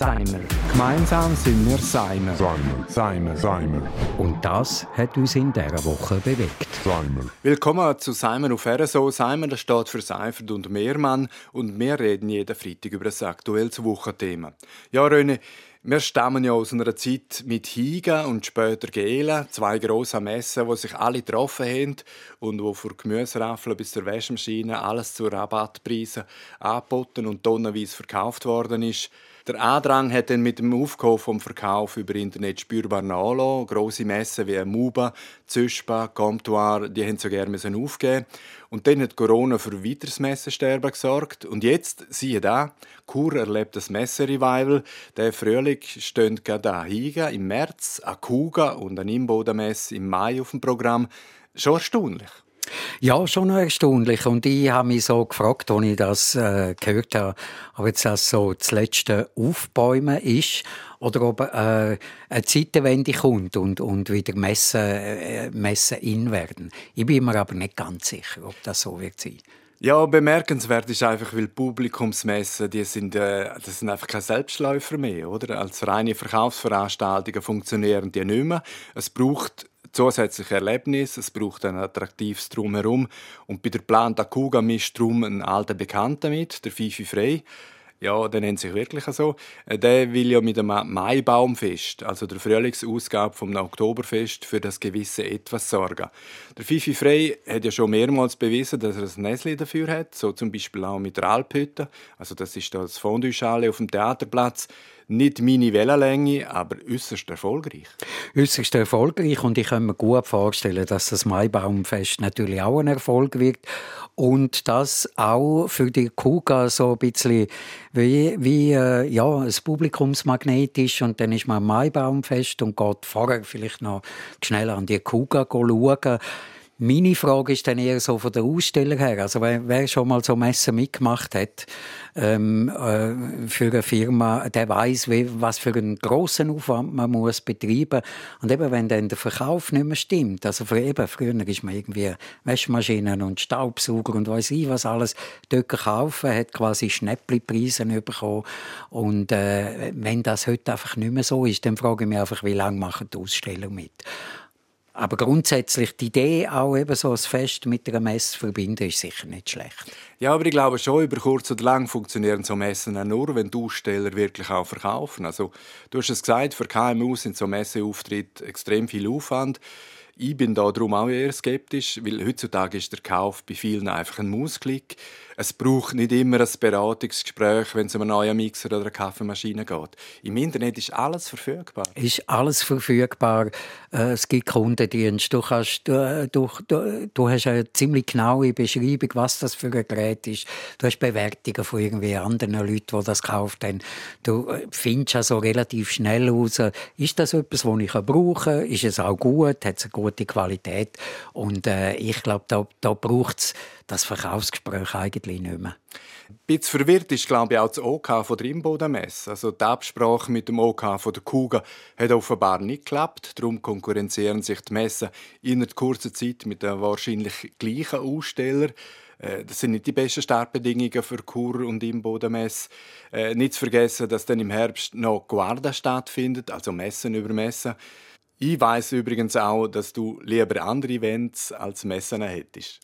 Seimer. Gemeinsam sind wir Seimer. Seimer. Seimer. Seimer. Und das hat uns in dieser Woche bewegt. Seimer. Willkommen zu Seimer auf RSO. Seimer das steht für Seifert und Mehrmann und wir reden jeden Freitag über ein aktuelles Wochenthema. Ja, René, wir stammen ja aus einer Zeit mit Higa und später Gela, zwei grosse Messen, wo sich alle getroffen haben und wo von Gemüseraffeln bis zur Waschmaschine alles zu Rabattpreisen angeboten und tonnenweise verkauft worden ist. Der Andrang hat dann mit dem Aufkommen vom Verkauf über Internet spürbar nachgelassen. Grosse Messen wie Muba, Züspa, Comptoir, die haben so gerne aufgeben Und dann hat Corona für weiteres Messensterben gesorgt. Und jetzt, siehe da, Chur erlebt das Messerevival. Der Frühling steht gerade an Higa im März, an Kuga und an Imbodenmesse im Mai auf dem Programm. Schon erstaunlich. Ja, schon erstaunlich. Und ich habe mich so gefragt, als ich das äh, gehört habe, ob jetzt das so das letzte Aufbäumen ist oder ob äh, eine Zeitenwende kommt und, und wieder Messen, äh, Messen in werden. Ich bin mir aber nicht ganz sicher, ob das so wird sein. Ja, bemerkenswert ist einfach, weil Publikumsmessen, die sind, äh, das sind einfach keine Selbstläufer mehr, oder? Als reine Verkaufsveranstaltungen funktionieren die nicht mehr. Es braucht zusätzliche Erlebnis, es braucht ein attraktives Drumherum. Und bei der Plan Kuga mischt drum ein alter Bekannter mit, der Fifi Frey. Ja, der nennt sich wirklich so. Äh, der will ja mit dem Maibaumfest, also der Frühlingsausgabe vom Oktoberfest, für das gewisse Etwas sorgen. Der Fifi Frey hat ja schon mehrmals bewiesen, dass er ein Näsli dafür hat, so zum Beispiel auch mit der Alphütte. Also das ist das Fondue-Schale auf dem Theaterplatz. Nicht meine Wellenlänge, aber äußerst erfolgreich. Äußerst erfolgreich und ich kann mir gut vorstellen, dass das Maibaumfest natürlich auch ein Erfolg wird und das auch für die Kuga so ein bisschen wie, wie äh, ja, ein Publikumsmagnet ist und dann ist man am Maibaumfest und geht vorher vielleicht noch schnell an die Kuga schauen meine Frage ist dann eher so von der Aussteller her. Also wer, wer schon mal so Messen mitgemacht hat ähm, äh, für eine Firma, der weiß, was für einen großen Aufwand man muss betreiben. Und eben wenn dann der Verkauf nicht mehr stimmt, also für eben früher ist man irgendwie Waschmaschinen und Staubsauger und weiß ich was alles dort kaufen, hat quasi Schnäppli-Preise bekommen. Und äh, wenn das heute einfach nicht mehr so ist, dann frage ich mich einfach, wie lange machen die Aussteller mit? Aber grundsätzlich die Idee, auch eben so ein Fest mit einer Messe zu verbinden, ist sicher nicht schlecht. Ja, aber ich glaube schon, über kurz oder lang funktionieren so Messen auch nur, wenn die Aussteller wirklich auch verkaufen. Also, du hast es gesagt, für KMU sind so Messeauftritte extrem viel Aufwand. Ich bin da darum auch eher skeptisch, weil heutzutage ist der Kauf bei vielen einfach ein Mausklick. Es braucht nicht immer ein Beratungsgespräch, wenn es um einen neuen Mixer oder eine Kaffeemaschine geht. Im Internet ist alles verfügbar. Ist alles verfügbar. Äh, es gibt Kundendienst. Du, kannst, du, du, du, du hast eine ziemlich genaue Beschreibung, was das für ein Gerät ist. Du hast Bewertungen von irgendwie anderen Leuten, die das gekauft haben. Du äh, findest also relativ schnell heraus, ist das etwas, das ich brauchen kann? Ist es auch gut? Hat es eine gute Qualität? Und äh, ich glaube, da, da braucht es das Verkaufsgespräch eigentlich nicht mehr. Ein bisschen verwirrt ist, glaube ich, auch das OK von der Imbodenmesse. Also die Absprache mit dem OK von der Kuga hat offenbar nicht geklappt. Darum konkurrenzieren sich die Messen in kurzer Zeit mit den wahrscheinlich gleichen Ausstellern. Äh, das sind nicht die besten Startbedingungen für Kur und Imbodenmesse. Äh, nicht zu vergessen, dass dann im Herbst noch Guarda stattfindet, also Messen über Messen. Ich weiß übrigens auch, dass du lieber andere Events als Messen hättest.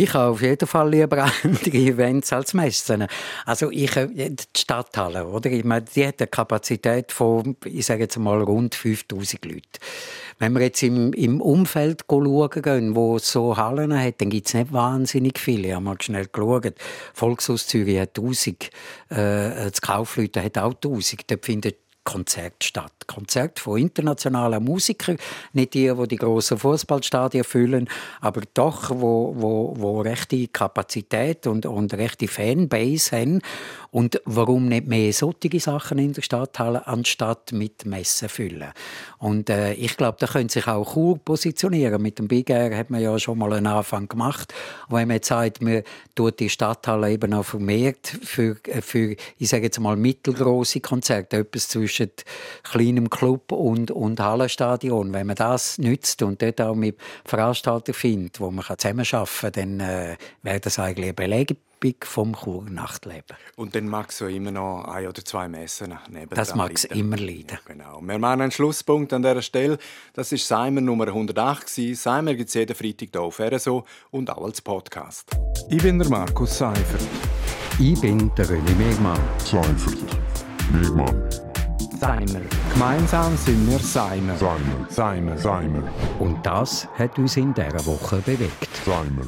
Ich habe auf jeden Fall lieber andere Events als Messen. Also ich, äh, die Stadthalle, oder? Ich meine, die hat eine Kapazität von, ich sage jetzt mal, rund 5000 Leuten. Wenn wir jetzt im, im Umfeld schauen gehen, wo so Hallen hat, dann gibt es nicht wahnsinnig viele. Ich habe mal schnell geschaut. Volkshaus Zürich hat 1000, äh, das Kaufleute hat auch 1000. Dort findet Konzert statt. Konzert von internationalen Musikern, nicht die, die die grossen Fußballstadien füllen, aber doch, wo, wo, wo rechte Kapazität und, und rechte Fanbase haben. Und warum nicht mehr solche Sachen in der Stadthalle, anstatt mit Messen füllen? Und äh, ich glaube, da können sich auch Chur positionieren. Mit dem Big Air hat man ja schon mal einen Anfang gemacht. Und wenn man jetzt sagt, man tut die Stadthalle eben auch vermehrt für, für ich sage jetzt mal, mittelgroße Konzerte, etwas zwischen kleinem Club und, und Hallenstadion. Wenn man das nützt und dort auch mit Veranstaltern findet, wo man zusammenarbeiten kann, dann äh, wäre das eigentlich eine Belegung vom Chur-Nachtleben. Und dann mag es ja immer noch ein oder zwei Messen neben Das mag es immer leiden. Ja, genau. Wir machen einen Schlusspunkt an dieser Stelle. Das ist Seimer Nummer 108. Seimer gibt es jeden Freitag hier auf RSO und auch als Podcast. Ich bin der Markus Seifert. Ich bin der René Megmann. Seifert. Megmann. Seimer. Gemeinsam sind wir Seimer. Seimer. Seimer. Seimer. Und das hat uns in dieser Woche bewegt. Seimer.